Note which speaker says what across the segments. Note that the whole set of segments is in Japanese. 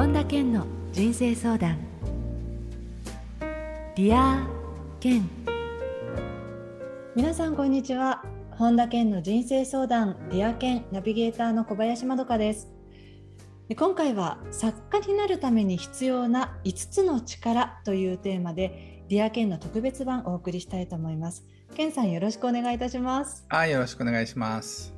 Speaker 1: 本田健の人生相談。ディア健。皆さんこんにちは。本田健の人生相談ディア健ナビゲーターの小林まどかです。で今回は作家になるために必要な5つの力というテーマでディア健の特別版をお送りしたいと思います。健さんよろしくお願いいたします。
Speaker 2: はいよろしくお願いします。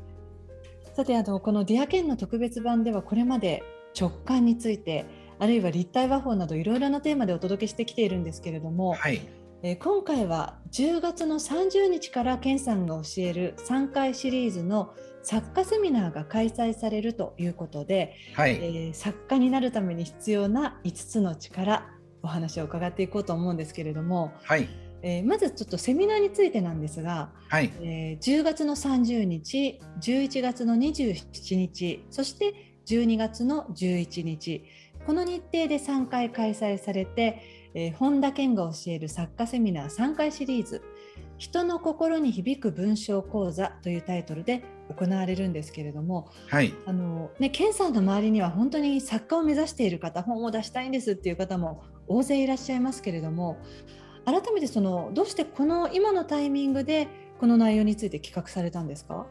Speaker 1: さてあのこのディア健の特別版ではこれまで直感についてあるいは立体話法などいろいろなテーマでお届けしてきているんですけれども、
Speaker 2: はい、
Speaker 1: えー、今回は10月の30日から健さんが教える3回シリーズの作家セミナーが開催されるということで、
Speaker 2: はい、
Speaker 1: えー、作家になるために必要な5つの力お話を伺っていこうと思うんですけれども、
Speaker 2: はい。
Speaker 1: えー、まずちょっとセミナーについてなんですが、
Speaker 2: はい。
Speaker 1: えー、10月の30日11月の27日そして12月の11日。この日程で3回開催されて、えー、本田健が教える作家セミナー3回シリーズ「人の心に響く文章講座」というタイトルで行われるんですけれども、
Speaker 2: はい。
Speaker 1: あのね、健さんの周りには本当に作家を目指している方本を出したいんですっていう方も大勢いらっしゃいますけれども改めてそのどうしてこの今のタイミングでこの内容について企画されたんですか？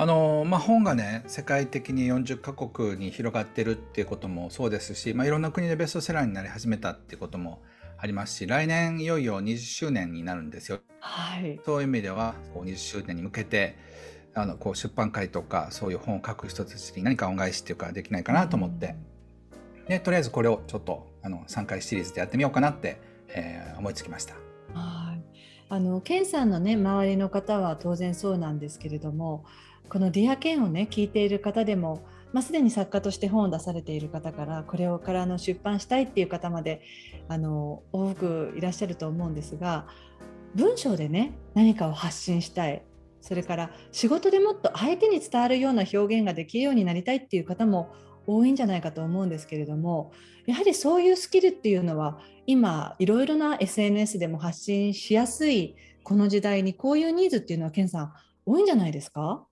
Speaker 2: あのまあ、本がね世界的に40カ国に広がってるっていうこともそうですし、まあ、いろんな国でベストセラーになり始めたっていうこともありますし来年いよいよ20周年になるんですよ。
Speaker 1: はい、
Speaker 2: そういう意味ではこう20周年に向けてあのこう出版会とかそういう本を書く人たちに何か恩返しっていうかできないかなと思って、うん、でとりあえずこれをちょっとあの3回シリーズでやってみようかなって、えー、思いつきました。
Speaker 1: はいあのケンさんのね周りの方は当然そうなんですけれどもこの「ディア・ケン」をね聞いている方でも、まあ、すでに作家として本を出されている方からこれをからの出版したいっていう方まであの多くいらっしゃると思うんですが文章でね何かを発信したい。それから仕事でもっと相手に伝わるような表現ができるようになりたいっていう方も多いんじゃないかと思うんですけれどもやはりそういうスキルっていうのは今いろいろな SNS でも発信しやすいこの時代にこういうニーズっていうのは健さん多いんじゃないですか？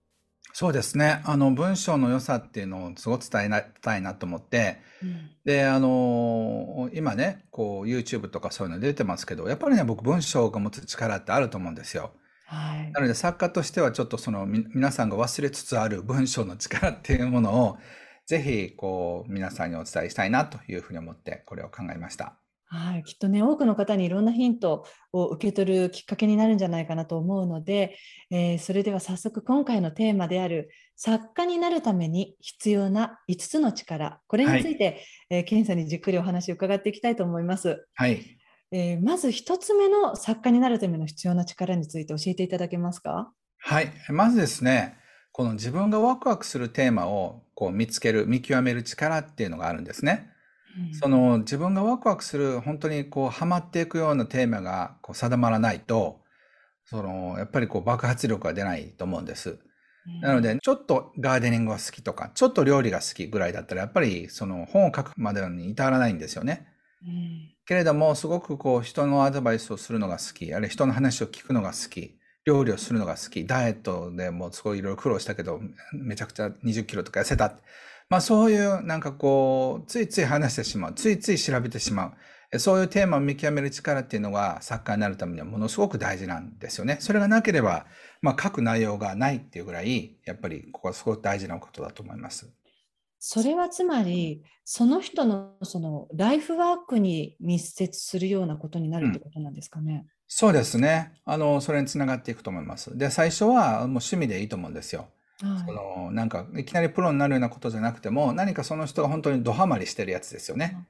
Speaker 2: そうですね。あの、文章の良さっていうのをすごく伝えたいなと思って、うん、で、あの、今ね、こう、YouTube とかそういうの出てますけど、やっぱりね、僕、文章が持つ力ってあると思うんですよ。
Speaker 1: はい、
Speaker 2: なので、作家としてはちょっとその、皆さんが忘れつつある文章の力っていうものを、ぜひ、こう、皆さんにお伝えしたいなというふうに思って、これを考えました。
Speaker 1: はい、きっとね多くの方にいろんなヒントを受け取るきっかけになるんじゃないかなと思うので、えー、それでは早速今回のテーマである作家になるために必要な5つの力これについて、はい、えー、ケンさんにじっくりお話を伺っていきたいと思います。
Speaker 2: はい、
Speaker 1: えー、まず1つ目の作家になるための必要な力について教えていただけますか？
Speaker 2: はい。まずですねこの自分がワクワクするテーマをこう見つける見極める力っていうのがあるんですね。その自分がワクワクする本当にこうハマっていくようなテーマがこう定まらないとそのやっぱりこう爆発力が出ないと思うんです。なのでちょっとガーデニングが好きとかちょっと料理が好きぐらいだったらやっぱりその本を書くまでに至らないんですよね。うん、けれどもすごくこう人のアドバイスをするのが好きあるいは人の話を聞くのが好き料理をするのが好きダイエットでもすごいいろいろ苦労したけどめちゃくちゃ20キロとか痩せた。まあそういうなんかこう、ついつい話してしまう、ついつい調べてしまう。そういうテーマを見極める力っていうのが作家になるためにはものすごく大事なんですよね。それがなければ、まあ書く内容がないっていうぐらい、やっぱりここはすごく大事なことだと思います。
Speaker 1: それはつまり、その人のそのライフワークに密接するようなことになるってことなんですかね。うん、
Speaker 2: そうですね。あの、それにつながっていくと思います。で、最初はもう趣味でいいと思うんですよ。そのなんかいきなりプロになるようなことじゃなくても何かその人が本当にドハマりしてるやつですよね。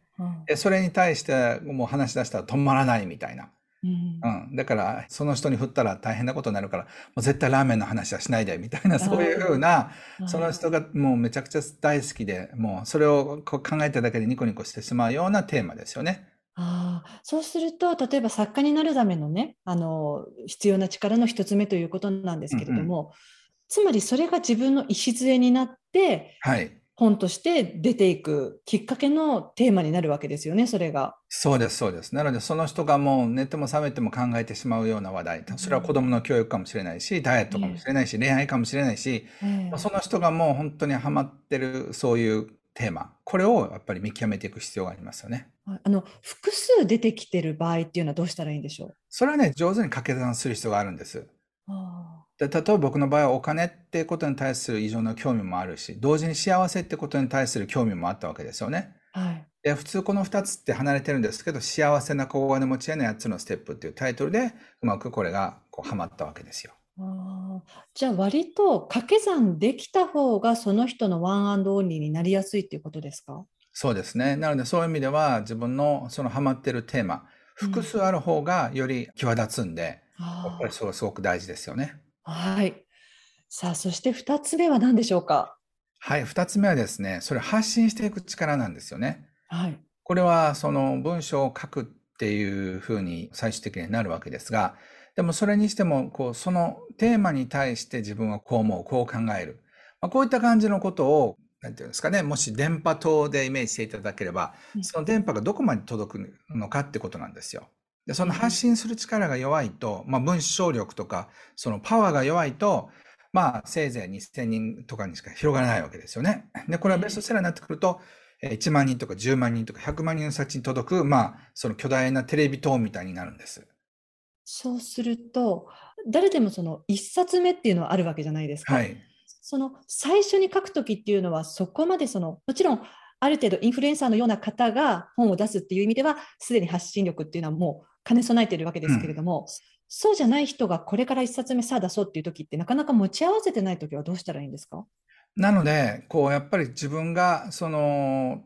Speaker 2: でそれに対してもう話し出したら止まらないみたいな。うん、うん、だからその人に振ったら大変なことになるからもう絶対ラーメンの話はしないでみたいなそういうふうなその人がもうめちゃくちゃ大好きでもうそれを考えただけでニコニコしてしまうようなテーマですよね。
Speaker 1: ああ、そうすると例えば作家になるためのねあの必要な力の一つ目ということなんですけれども、うんうんつまりそれが自分の礎になって、
Speaker 2: はい、
Speaker 1: 本として出ていくきっかけのテーマになるわけですよね、それが。
Speaker 2: そうです、そうです。なので、その人がもう寝ても覚めても考えてしまうような話題、それは子供の教育かもしれないし、ダイエットかもしれないし、恋愛かもしれないし、その人がもう本当にハマってる、そういうテーマ、これをやっぱり見極めていく必要がありますよね。
Speaker 1: あの複数出てきてる場合っていうのはどうしたらいいんでしょう？
Speaker 2: それはね、上手に掛け算する必要があるんです。で例えば僕の場合はお金ってことに対する異常な興味もあるし、同時に幸せってことに対する興味もあったわけですよね。はい、で普通この2つって離れてるんですけど、幸せな小金持ちへの8つのステップっていうタイトルでうまくこれがこうはまったわけですよ。
Speaker 1: あじゃあ割と掛け算できた方がその人のワンアンドオンリーになりやすいっていうことですか？
Speaker 2: そうですね。なのでそういう意味では自分のそのハマってるテーマ、複数ある方がより際立つんで、うん、やっぱりそれすごく大事ですよね。
Speaker 1: はい。さあ、そして2つ目は何でしょうか？
Speaker 2: はい、2つ目はですね、それ発信していく力なんですよね。
Speaker 1: はい。
Speaker 2: これはその文章を書くっていうふうに最終的になるわけですが、でもそれにしても、こう、そのテーマに対して自分はこう思う、こう考える。まあ、こういった感じのことを、なんていうんですかね、もし電波塔でイメージしていただければ、その電波がどこまで届くのかってことなんですよ。で、その発信する力が弱いと、まあ、文章力とか、そのパワーが弱いと、まあ、せいぜい2000人とかにしか広がらないわけですよね。で、これはベストセラーになってくると、1万人とか10万人とか100万人の先に届く、まあ、その巨大なテレビ塔みたいになるんです。
Speaker 1: そうすると、誰でもその1冊目っていうのはあるわけじゃないですか。はい、その最初に書くときっていうのは、そこまでその、もちろん、ある程度インフルエンサーのような方が本を出すっていう意味では、すでに発信力っていうのはもう兼ね備えているわけですけれども、うん、そうじゃない人がこれから1冊目さあ出そうっていう時ってなかなか持ち合わせてない時はどうしたらいいんですか？
Speaker 2: なので、こう、やっぱり自分が、その、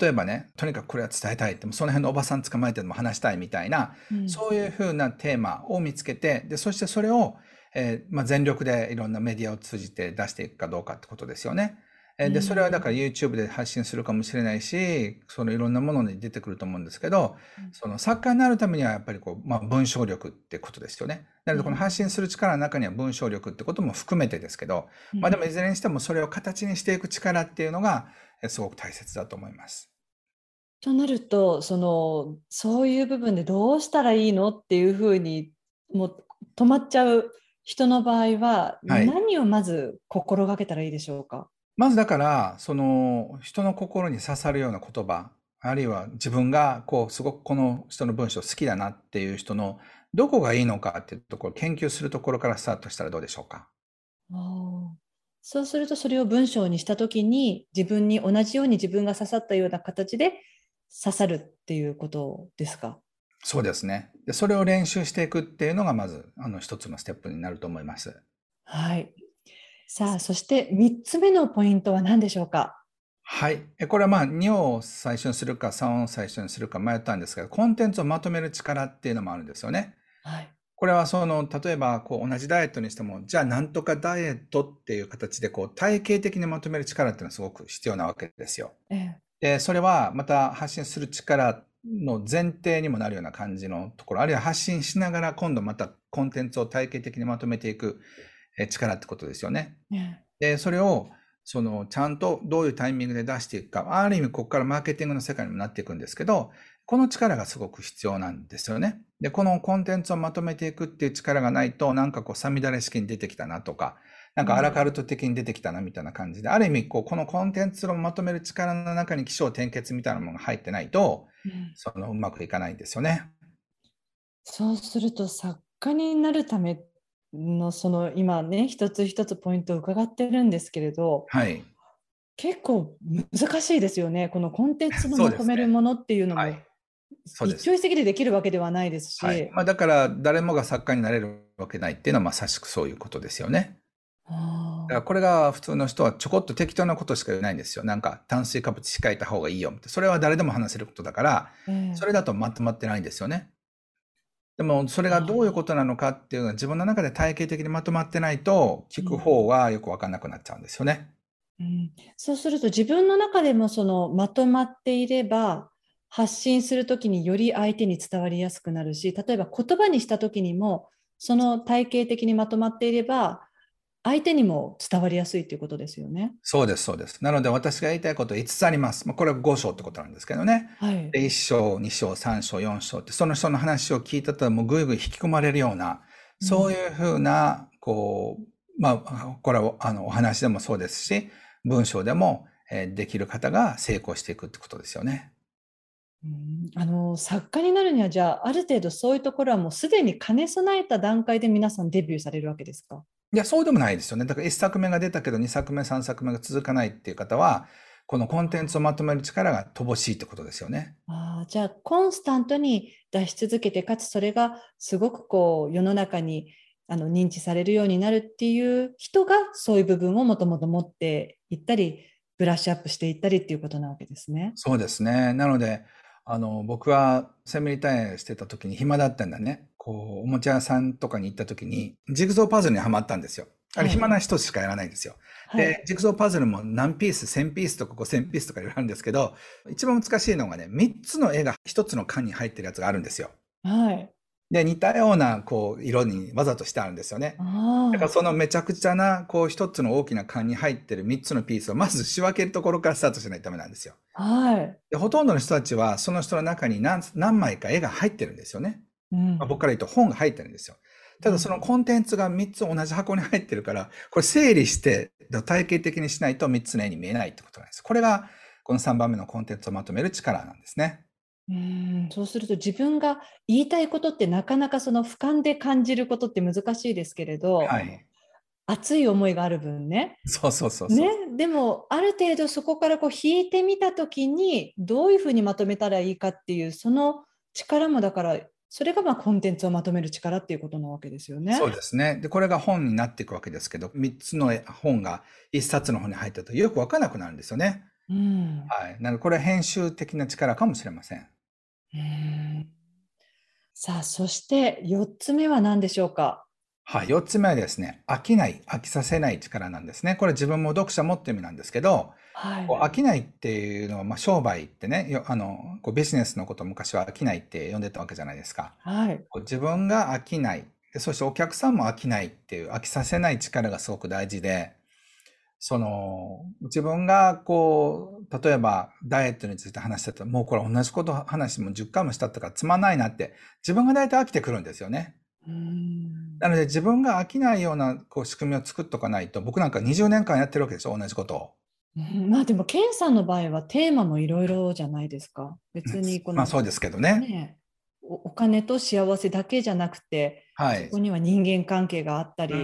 Speaker 2: 例えばね、とにかくこれは伝えたいって、その辺のおばさん捕まえてでも話したいみたいな、うん、そういうふうなテーマを見つけて、で、そしてそれを、えー、まあ、全力でいろんなメディアを通じて出していくかどうかってことですよね。で、それはだから YouTube で発信するかもしれないし、そのいろんなものに出てくると思うんですけど、その作家になるためにはやっぱりこう、まあ文章力ってことですよね。なのでこの発信する力の中には文章力ってことも含めてですけど、まあでもいずれにしてもそれを形にしていく力っていうのがすごく大切だと思います。
Speaker 1: となると、その、そういう部分でどうしたらいいのっていうふうに、もう止まっちゃう人の場合は、何をまず心がけたらいいでしょうか、
Speaker 2: まずだから、その人の心に刺さるような言葉、あるいは自分がこうすごくこの人の文章好きだなっていう人のどこがいいのかっていうところを研究するところからスタートしたらどうでしょうか？
Speaker 1: そうするとそれを文章にしたときに自分に同じように自分が刺さったような形で刺さるっていうことですか？
Speaker 2: そうですねで。それを練習していくっていうのがまずあの一つのステップになると思います。
Speaker 1: はい。さあ、そして3つ目のポイントは何でしょうか？
Speaker 2: はい。これはまあ2を最初にするか3を最初にするか迷ったんですが、コンテンツをまとめる力っていうのもあるんですよね。はい。これはその、例えばこう同じダイエットにしても、じゃあなんとかダイエットっていう形でこう体系的にまとめる力っていうのはすごく必要なわけですよ。ええ、で、それはまた発信する力の前提にもなるような感じのところ、あるいは発信しながら今度またコンテンツを体系的にまとめていく力ってことですよね。で、それを、その、ちゃんとどういうタイミングで出していくか、ある意味、ここからマーケティングの世界にもなっていくんですけど、この力がすごく必要なんですよね。で、このコンテンツをまとめていくっていう力がないと、なんかこう、さみだれ式に出てきたなとか、なんかアラカルト的に出てきたなみたいな感じで、ある意味、こう、このコンテンツをまとめる力の中に起承転結みたいなものが入ってないと、その、うまくいかないんですよね。
Speaker 1: そうすると、作家になるためっのその今ね一つ一つポイントを伺ってるんですけれど、
Speaker 2: はい、
Speaker 1: 結構難しいですよね。このコンテンツのまとめるものっていうのも、一朝一夕でできるわけではないですし、はい、
Speaker 2: まあ、だから誰もが作家になれるわけないっていうのはまさしくそういうことですよね。だからこれが普通の人はちょこっと適当なことしか言えないんですよ。なんか炭水化物控えた方がいいよって。それは誰でも話せることだから、えー、それだとまとまってないんですよね。でも、それがどういうことなのかっていうのは自分の中で体系的にまとまってないと、聞く方はよく分かんなくなっちゃうんですよね。
Speaker 1: うん、そうすると自分の中でもそのまとまっていれば、発信するときにより相手に伝わりやすくなるし、例えば言葉にした時にも、その体系的にまとまっていれば、相手にも伝わりやすいということですよね。
Speaker 2: そうです、そうです。なので私が言いたいこと5つあります。まあ、これは5章ってことなんですけどね。はい、1章、2章、3章、4章って、その人の話を聞いたともうぐいぐい引き込まれるような、そういうふうな、こう、まあ、これはあのお話でもそうですし、文章でも、できる方が成功していくってことですよね。
Speaker 1: うんあの作家になるにはじゃあある程度そういうところはもうすでに兼ね備えた段階で皆さんデビューされるわけですか？
Speaker 2: いや、そうでもないですよね。だから1作目が出たけど2作目、3作目が続かないっていう方は、このコンテンツをまとめる力が乏しいってことですよね。
Speaker 1: あじゃあコンスタントに出し続けてかつそれがすごくこう世の中にあの認知されるようになるっていう人がそういう部分をもともと持っていったりブラッシュアップしていったりっていうことなわけですね。
Speaker 2: そうですね。なのであの僕はセミリタイアしてた時に暇だったんだね。こうおもちゃ屋さんとかに行った時にジグゾーパズルにはまったんですよ。あれ暇な人しかやらないんですよ。はい、で、ジグゾーパズルも何ピース、1000ピースとか5000ピースとかいろいろあるんですけど、一番難しいのがね、3つの絵が1つの缶に入ってるやつがあるんですよ。
Speaker 1: はい。
Speaker 2: で、似たような、こう、色にわざとしてあるんですよね。だからそのめちゃくちゃな、こう、一つの大きな缶に入ってる3つのピースを、まず仕分けるところからスタートしないとダメなんですよ。
Speaker 1: はい。
Speaker 2: で、ほとんどの人たちは、その人の中に何何枚か絵が入ってるんですよね。うん、まあ、僕から言うと本が入ってるんですよ。ただそのコンテンツが3つ同じ箱に入ってるから、これ整理して体系的にしないと3つの絵に見えないってことなんです。これがこの3番目のコンテンツをまとめる力なんですね。
Speaker 1: うんそうすると自分が言いたいことってなかなかその俯瞰で感じることって難しいですけれど、はい、熱い思いがある分ね。
Speaker 2: そうそうそう
Speaker 1: ね、でもある程度そこからこう引いてみた時にどういうふうにまとめたらいいかっていうその力もだからそれがまあコンテンツをまとめる力っていうことなわけですよね。
Speaker 2: そうですね。で、これが本になっていくわけですけど、3つの本が1冊の本に入ったとよくわからなくなるんですよね。
Speaker 1: うん、
Speaker 2: はい。なので、これは編集的な力かもしれません。
Speaker 1: うんさあ、そして4つ目は何でしょうか？
Speaker 2: はい、4つ目はですね、飽きない、飽きさせない力なんですね。これ自分も読者もって意味なんですけど、
Speaker 1: はい、
Speaker 2: こう飽きないっていうのは、まあ、商売ってね、あのこうビジネスのことを昔は飽きないって呼んでたわけじゃないですか。
Speaker 1: はい、
Speaker 2: 自分が飽きない。で、そしてお客さんも飽きないっていう飽きさせない力がすごく大事で、その自分がこう、例えばダイエットについて話してたら、もうこれ同じこと話も10回もしたったからつまんないなって、自分が大体飽きてくるんですよね。なので自分が飽きないようなこう仕組みを作っとかないと、僕なんか20年間やってるわけでしょ、同じことを。
Speaker 1: まあでも、ケンさんの場合はテーマもいろいろじゃないですか。別にこの、
Speaker 2: まあそうですけどね。
Speaker 1: ねお金と幸せだけじゃなくて、
Speaker 2: はい、
Speaker 1: そこには人間関係があったり、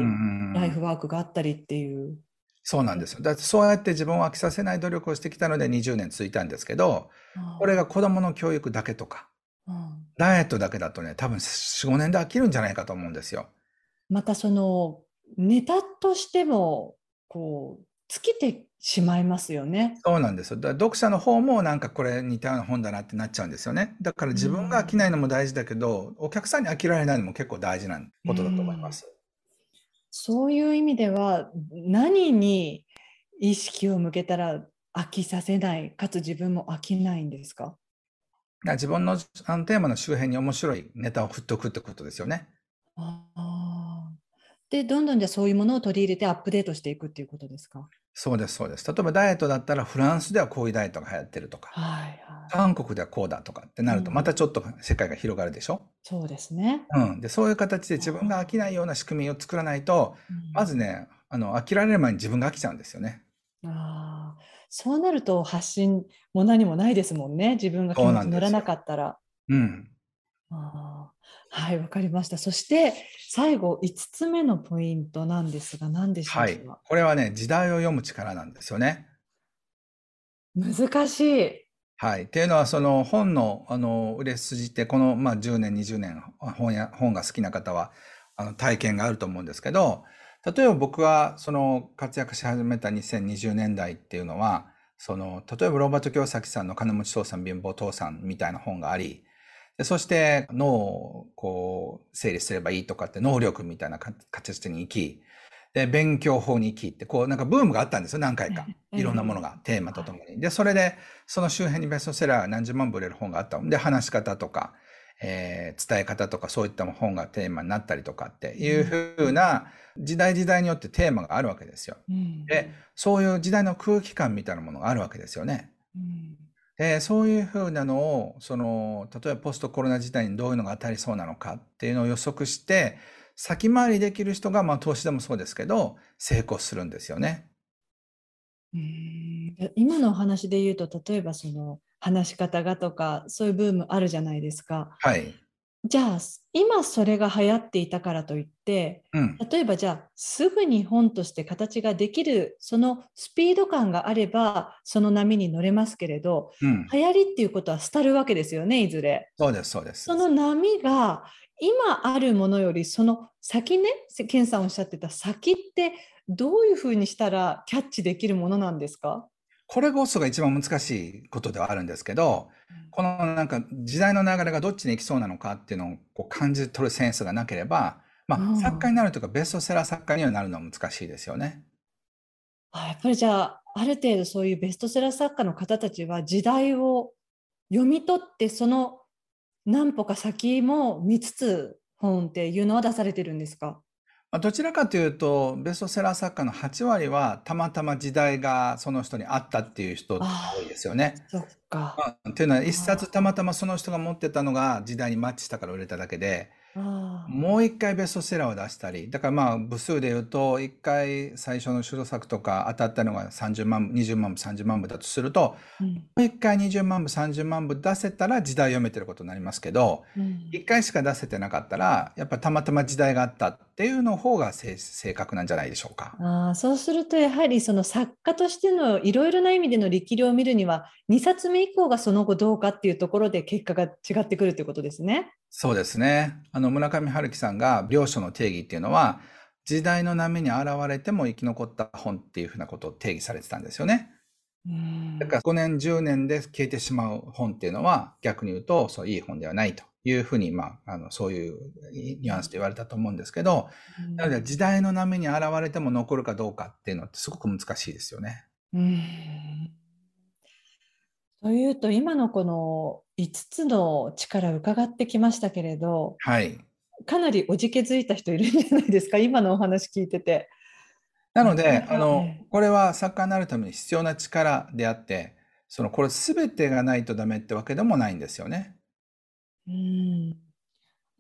Speaker 1: ライフワークがあったりっていう。
Speaker 2: そうなんですよ。だってそうやって自分を飽きさせない努力をしてきたので20年続いたんですけど、これが子供の教育だけとか、ダイエットだけだとね、多分4、5年で飽きるんじゃないかと思うんですよ。
Speaker 1: またその、ネタとしても、こう、尽きてしまいますよね。
Speaker 2: そうなんですよ。だ読者の方もなんかこれ似たような本だなってなっちゃうんですよね。だから自分が飽きないのも大事だけど、お客さんに飽きられないのも結構大事なことだと思います。
Speaker 1: そういう意味では、何に意識を向けたら飽きさせない、かつ自分も飽きないんですか？
Speaker 2: 自分のあのテーマの周辺に面白いネタを振っておくってことですよね。
Speaker 1: あで、どんどんじゃそういうものを取り入れてアップデートしていくっていうことですか？
Speaker 2: そうです、そうです。例えばダイエットだったらフランスではこういうダイエットが流行ってるとか、
Speaker 1: はいはい、
Speaker 2: 韓国ではこうだとかってなると、またちょっと世界が広がるでしょ、うん、
Speaker 1: そうですね。
Speaker 2: うん。で、そういう形で自分が飽きないような仕組みを作らないと、まずね、あの、飽きられる前に自分が飽きちゃうんですよね。
Speaker 1: ああ。そうなると発信も何もないですもんね。自分が気持ち乗らなかったら。
Speaker 2: うん。
Speaker 1: あはい、わかりました。そして最後5つ目のポイントなんですが何でしょうか、はい、
Speaker 2: これはね、時代を読む力なんですよね。
Speaker 1: 難しい。
Speaker 2: はい。っていうのは、その本の、あの、売れ筋って、この、まあ、10年、20年、本や、本が好きな方は、あの、体験があると思うんですけど、例えば僕はその活躍し始めた2020年代っていうのは、その、例えばロバート京崎さんの金持ち父さん貧乏父さんみたいな本があり、でそして脳をこう整理すればいいとかって能力みたいな形に行き、で、勉強法に行きって、こうなんかブームがあったんですよ、何回か。いろんなものが、テーマとともに。で、それで、その周辺にベストセラー何十万部売れる本があったで、話し方とか、えー、伝え方とかそういった本がテーマになったりとかっていうふうな時代時代によってテーマがあるわけですよ。
Speaker 1: うん、
Speaker 2: で、そういう時代の空気感みたいなものがあるわけですよね。
Speaker 1: うん、
Speaker 2: で、そういうふうなのを、その、例えばポストコロナ時代にどういうのが当たりそうなのかっていうのを予測して、先回りできる人が、まあ投資でもそうですけど、成功するんですよね。
Speaker 1: うん今のお話で言うと例えばその話し方がとかそういうブームあるじゃないですか。
Speaker 2: はい。
Speaker 1: じゃあ今それが流行っていたからといって
Speaker 2: うん。
Speaker 1: 例えばじゃあすぐに本として形ができるそのスピード感があればその波に乗れますけれど
Speaker 2: うん。
Speaker 1: 流行りっていうことは廃るわけですよねいずれ。
Speaker 2: そうです、そうです。
Speaker 1: その波が今あるものよりその先ねケンさんおっしゃってた先ってどういうふうにしたらキャッチできるものなんですか、
Speaker 2: これこそが一番難しいことではあるんですけど、このなんか時代の流れがどっちに行きそうなのかっていうのをこう感じ取るセンスがなければ、ま
Speaker 1: うん。
Speaker 2: あ、作家になるとかベストセラー作家にはなるのは難しいですよね。
Speaker 1: あやっぱりじゃあある程度そういうベストセラー作家の方たちは時代を読み取ってその何歩か先も見つつ本っていうのは出されてるんですか？
Speaker 2: まあ、どちらかというと、ベストセラー作家の8割はたまたま時代がその人にあったっていう人が多いですよね。
Speaker 1: そっか。
Speaker 2: まあ、っていうのは一冊たまたまその人が持ってたのが時代にマッチしたから売れただけで、
Speaker 1: あ
Speaker 2: もう一回ベストセラーを出したり、だからまあ部数で言うと、一回最初の主導作とか当たったのが30万部、20万部、30万部だとすると、
Speaker 1: ーうん
Speaker 2: もう一回20万部、30万部出せたら時代読めてることになりますけど、
Speaker 1: うん
Speaker 2: 一回しか出せてなかったら、やっぱたまたま時代があったっていうの方が正正確なんじゃないでしょうか。
Speaker 1: あーそうするとやはりその作家としてのいろいろな意味での力量を見るには2冊目以降がその後どうかっていうところで結果が違ってくるということですね。
Speaker 2: そうですね。あの、村上春樹さんが、良書の定義っていうのは、時代の波に現れても生き残った本っていうふうなことを定義されてたんですよね。
Speaker 1: うん
Speaker 2: だから5年、10年で消えてしまう本っていうのは、逆に言うと、そう、いい本ではないというふうに、まあ、あの、そういうニュアンスで言われたと思うんですけど、なので、時代の波に現れても残るかどうかっていうのってすごく難しいですよね。
Speaker 1: うんというと今のこの5つの力伺ってきましたけれど
Speaker 2: はい。
Speaker 1: かなりおじけづいた人いるんじゃないですか？今のお話聞いてて。
Speaker 2: なので、あの
Speaker 1: ええ、
Speaker 2: これは作家になるために必要な力であって、その、これ全てがないとダメってわけでもないんですよね。
Speaker 1: うん。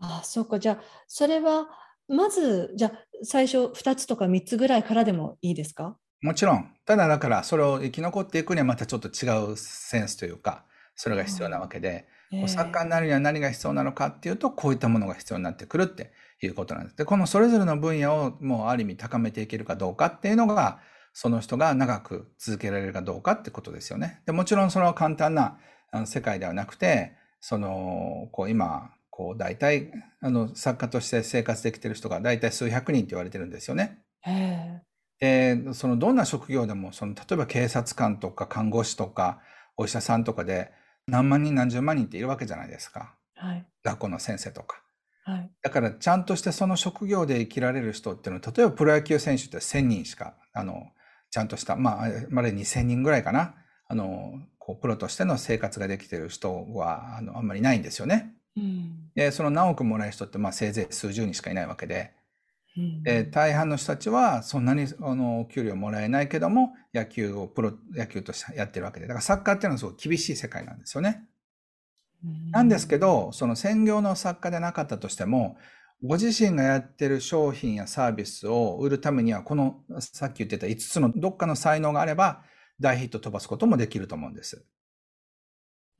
Speaker 1: あそうか。じゃあそれはまずじゃあ最初2つとか3つぐらいからでもいいですか？
Speaker 2: もちろん。ただだから、それを生き残っていくにはまたちょっと違うセンスというか、それが必要なわけで、
Speaker 1: ええ。
Speaker 2: 作家になるには何が必要なのかっていうと、こういったものが必要になってくるっていうことなんです。で、このそれぞれの分野をもうある意味高めていけるかどうかっていうのが、その人が長く続けられるかどうかってことですよね。で、もちろんそれは簡単な世界ではなくて、その、こう今、こう大体、あの、作家として生活できてる人が大体数百人って言われてるんですよね。
Speaker 1: ええ
Speaker 2: で、そのどんな職業でも、その例えば警察官とか看護師とかお医者さんとかで何万人何十万人っているわけじゃないですか。
Speaker 1: はい
Speaker 2: 学校の先生とか。
Speaker 1: はい
Speaker 2: だからちゃんとしてその職業で生きられる人っていうのは、例えばプロ野球選手って1000人しか、あの、ちゃんとした、まあ、まだ2000人ぐらいかな。あの、こう、プロとしての生活ができてる人は、あの、あんまりないんですよね。
Speaker 1: うん
Speaker 2: で、その何億もらえる人って、まあ、せいぜい数十人しかいないわけで、
Speaker 1: うん
Speaker 2: で、大半の人たちはそんなにあのお給料もらえないけども、野球をプロ野球としてやってるわけで、だからサッカーっていうのはすごい厳しい世界なんですよね。なんですけど、その専業の作家でなかったとしても、ご自身がやってる商品やサービスを売るためには、このさっき言ってた5つのどっかの才能があれば、大ヒット飛ばすこともできると思うんです。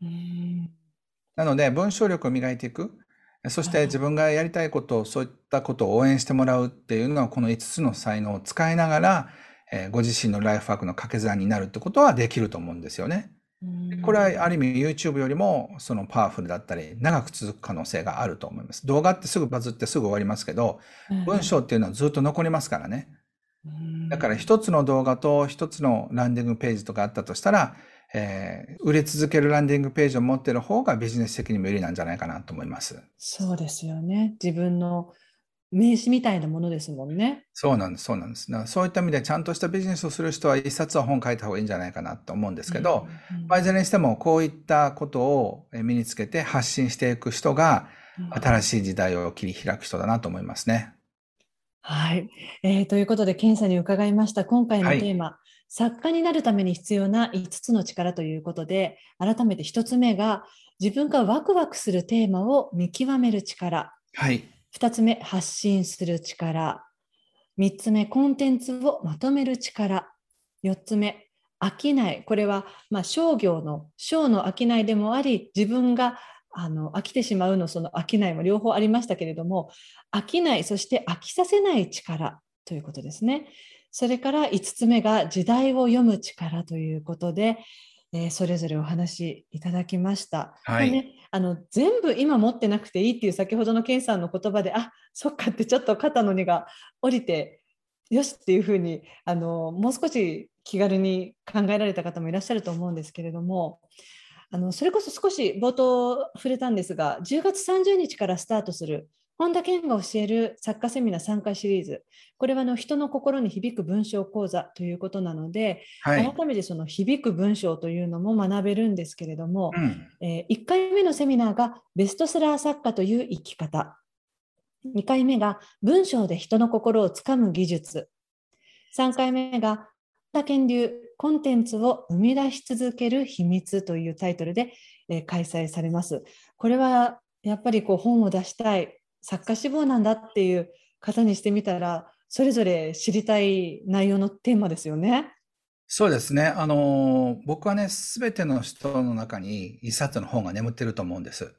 Speaker 1: うん
Speaker 2: なので、文章力を磨いていく。そして自分がやりたいこと、そういったことを応援してもらうっていうのは、この5つの才能を使いながら、えーご自身のライフワークの掛け算になるってことはできると思うんですよね。
Speaker 1: うん
Speaker 2: これはある意味 YouTube よりもそのパワフルだったり、長く続く可能性があると思います。動画ってすぐバズってすぐ終わりますけど、文章っていうのはずっと残りますからね。
Speaker 1: うん
Speaker 2: だから一つの動画と一つのランディングページとかあったとしたら、えー売れ続けるランディングページを持っている方がビジネス的にも有利なんじゃないかなと思います。
Speaker 1: そうですよね自分の名刺みたいなものですもんね。
Speaker 2: そうなんです、そうなんです。だからそういった意味でちゃんとしたビジネスをする人は一冊は本書いた方がいいんじゃないかなと思うんですけど、
Speaker 1: うん
Speaker 2: まあいずれにしてもこういったことをえー身につけて発信していく人が新しい時代を切り開く人だなと思いますね。
Speaker 1: はい、えーということで、検査に伺いました。今回の
Speaker 2: はい
Speaker 1: テーマ、作家になるために必要な5つの力ということで、改めて1つ目が、自分がワクワクするテーマを見極める力。
Speaker 2: はい。
Speaker 1: 2つ目、発信する力。3つ目、コンテンツをまとめる力。4つ目、商いこれはまあ商業の商の商いでもあり自分があの飽きてしまうのその商いも両方ありましたけれども飽きないそして飽きさせない力ということですね。それから5つ目が時代を読む力ということで、えー、それぞれお話しいただきました。はい、ね、あの全部今持ってなくていいっていう先ほどのケンさんの言葉であそっかってちょっと肩の荷が下りてよしっていうふうにあのもう少し気軽に考えられた方もいらっしゃると思うんですけれどもあのそれこそ少し冒頭触れたんですが10月30日からスタートする本田健が教える作家セミナー参加シリーズ。これはの人の心に響く文章講座ということなので、はい、改めてその響く文章というのも学べるんですけれども、うん、えー、1回目のセミナーがベストセラー作家という生き方。2回目が文章で人の心をつかむ技術。3回目が田健流コンテンツを生み出し続ける秘密というタイトルで、えー、開催されます。これはやっぱりこう本を出したい作家志望なんだっていう方にしてみたらそれぞれ知りたい内容のテーマですよね。
Speaker 2: そうですね。あの、僕はね、すべての人の中に一冊の本が眠ってると思うんです。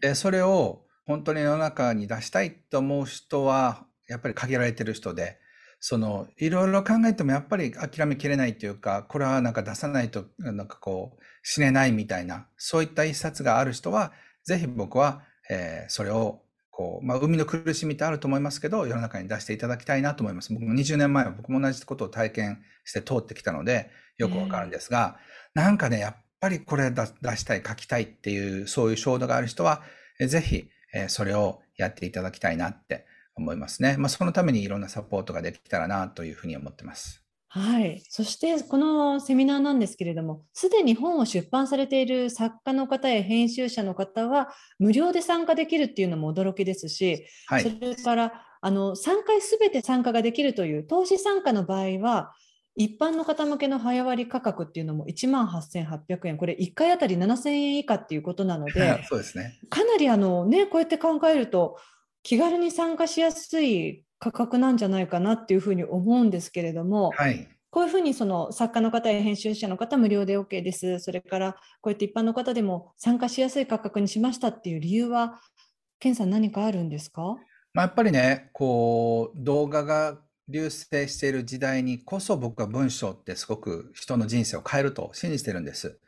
Speaker 2: で、それを本当に世の中に出したいと思う人は、やっぱり限られてる人で、その、いろいろ考えてもやっぱり諦めきれないというか、これはなんか出さないと、なんかこう、死ねないみたいな、そういった一冊がある人は、ぜひ僕は、えー、それを、こう、まあ、海の苦しみってあると思いますけど、世の中に出していただきたいなと思います。僕も20年前は僕も同じことを体験して通ってきたので、よくわかるんですが、えー、なんかね、やっぱりこれ出したい、書きたいっていう、そういう衝動がある人は、ぜひ、えー、それをやっていただきたいなって思いますね。まあ、そのためにいろんなサポートができたらなというふうに思ってます。
Speaker 1: はい、そしてこのセミナーなんですけれども、すでに本を出版されている作家の方や編集者の方は、無料で参加できるっていうのも驚きですし、はい、それからあの3回すべて参加ができるという投資参加の場合は、一般の方向けの早割価格っていうのも1万8800円、これ1回あたり7000円以下っていうことなので、
Speaker 2: そうですね、
Speaker 1: かなりあの、ね、こうやって考えると、気軽に参加しやすい価格なんじゃないかなっていうふうに思うんですけれども、はい、こういうふうにその作家の方や編集者の方無料で OK です。それからこうやって一般の方でも参加しやすい価格にしましたっていう理由は、ケンさん何かあるんですか？
Speaker 2: まあ、やっぱりね、こう動画が流星している時代にこそ僕は文章ってすごく人の人生を変えると信じてるんです。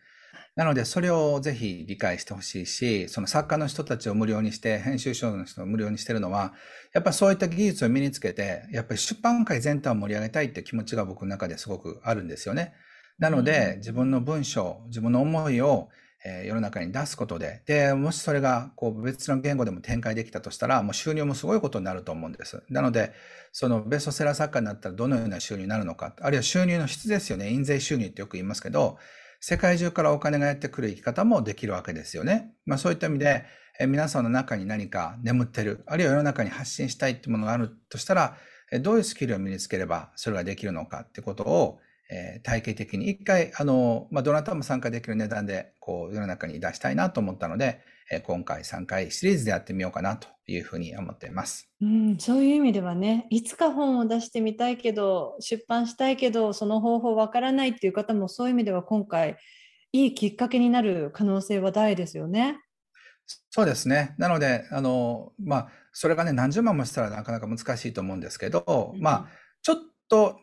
Speaker 2: なので、それをぜひ理解してほしいし、その作家の人たちを無料にして、編集者の人を無料にしてるのは、やっぱそういった技術を身につけて、やっぱり出版界全体を盛り上げたいって気持ちが僕の中ですごくあるんですよね。なので、自分の文章、自分の思いを、えー、世の中に出すことで、で、もしそれがこう別の言語でも展開できたとしたら、もう収入もすごいことになると思うんです。なので、そのベストセラー作家になったらどのような収入になるのか、あるいは収入の質ですよね。印税収入ってよく言いますけど、世界中からお金がやってくる生き方もできるわけですよね。まあそういった意味で、え皆さんの中に何か眠ってる、あるいは世の中に発信したいってものがあるとしたら、どういうスキルを身につければそれができるのかってことを、えー、体系的に一回、あの、まあ、どなたも参加できる値段で、こう、世の中に出したいなと思ったので、えー、今回3回シリーズでやってみようかなというふうに思っています。
Speaker 1: うん、そういう意味ではね、いつか本を出してみたいけど、出版したいけど、その方法わからないっていう方も、そういう意味では今回、いいきっかけになる可能性は大ですよね。
Speaker 2: そうですね。なので、あの、まあ、それがね、何十万もしたらなかなか難しいと思うんですけど、うん、まあ、ちょっと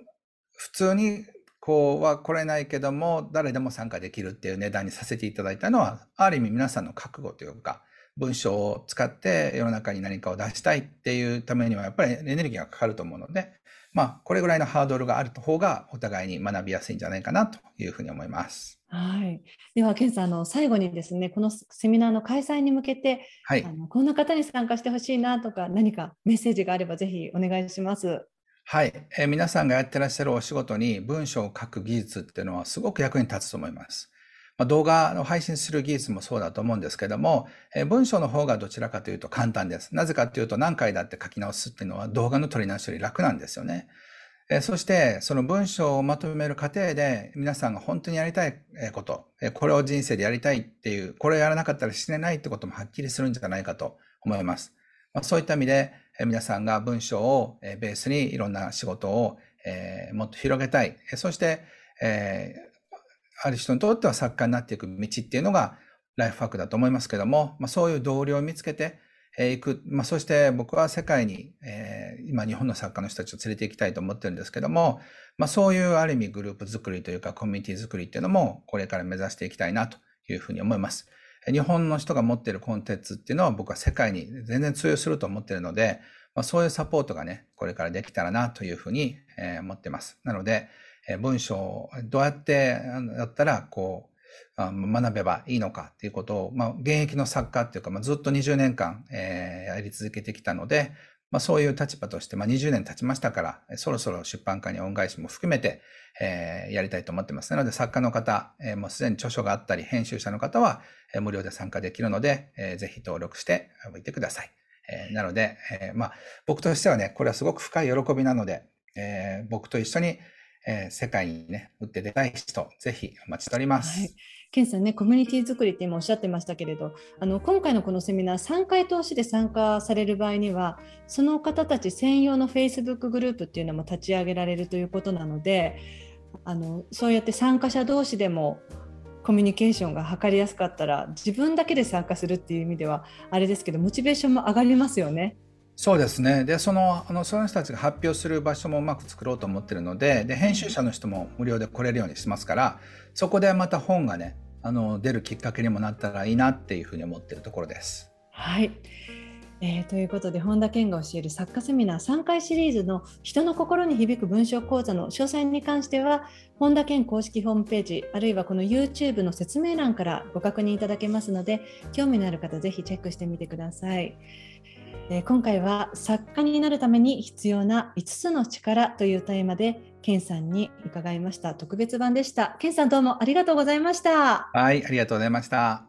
Speaker 2: 普通にこうは来れないけども、誰でも参加できるっていう値段にさせていただいたのは、ある意味皆さんの覚悟というか、文章を使って世の中に何かを出したいっていうためには、やっぱりエネルギーがかかると思うので、まあ、これぐらいのハードルがある方がお互いに学びやすいんじゃないかなというふうに思います。
Speaker 1: はい、では、健さん、あの最後にですね、このセミナーの開催に向けて、はい、あのこんな方に参加してほしいなとか、何かメッセージがあれば、ぜひお願いします。
Speaker 2: はい、えー、皆さんがやってらっしゃるお仕事に文章を書く技術っていうのはすごく役に立つと思います。まあ、動画の配信する技術もそうだと思うんですけども、えー、文章の方がどちらかというと簡単です。なぜかというと何回だって書き直すっていうのは動画の撮り直しより楽なんですよねえ。そして、その文章をまとめる過程で、皆さんが本当にやりたいこと、えこれを人生でやりたいっていう、これをやらなかったら死ねないってこともはっきりするんじゃないかと思います。まそういった意味で、え皆さんが文章をえベースにいろんな仕事をえもっと広げたい。そして、えある人にとっては作家になっていく道っていうのがライフワークだと思いますけども、まあ、そういう同僚を見つけてえいく。まあ、そして僕は世界に、えー、今日本の作家の人たちを連れて行きたいと思ってるんですけども、まあ、そういうある意味グループ作りというかコミュニティ作りっていうのもこれから目指していきたいなというふうに思います。日本の人が持っているコンテンツっていうのは僕は世界に全然通用すると思っているので、まあ、そういうサポートがね、これからできたらなというふうに、思ってます。なので、文章をどうやってやったら、こう、学べばいいのかっていうことを、まあ、現役の作家っていうか、まあ、ずっと20年間、やり続けてきたので、まあ、そういう立場として、まあ、20年経ちましたから、そろそろ出版界に恩返しも含めて、えー、やりたいと思ってます。なので、作家の方、えー、もうすでに著書があったり、編集者の方は、えー、無料で参加できるので、えー、ぜひ登録しておいてください。えー、なので、えー、まあ、僕としてはね、これはすごく深い喜びなので、えー、僕と一緒に、えー、世界にね、打って出たい人、ぜひお待ちしております。はい
Speaker 1: ケンさんね、コミュニティ作りって今おっしゃってましたけれど、あの今回のこのセミナー、3回通しで参加される場合には、その方たち専用の Facebook グループっていうのも立ち上げられるということなので、あのそうやって参加者同士でもコミュニケーションが図りやすかったら自分だけで参加するっていう意味ではあれですけどモチベーションも上がりますよね。
Speaker 2: そうですね。で、その、あの、その人たちが発表する場所もうまく作ろうと思ってるので、で、編集者の人も無料で来れるようにしますから、そこでまた本がね、あの、出るきっかけにもなったらいいなっていうふうに思ってるところです。
Speaker 1: はい。えー、ということで本田健が教える作家セミナー3回シリーズの人の心に響く文章講座の詳細に関しては本田健公式ホームページあるいはこの YouTube の説明欄からご確認いただけますので興味のある方ぜひチェックしてみてください。え、今回は作家になるために必要な5つの力というテーマで健さんに伺いました。特別版でした。健さんどうもありがとうございました。
Speaker 2: はいありがとうございました。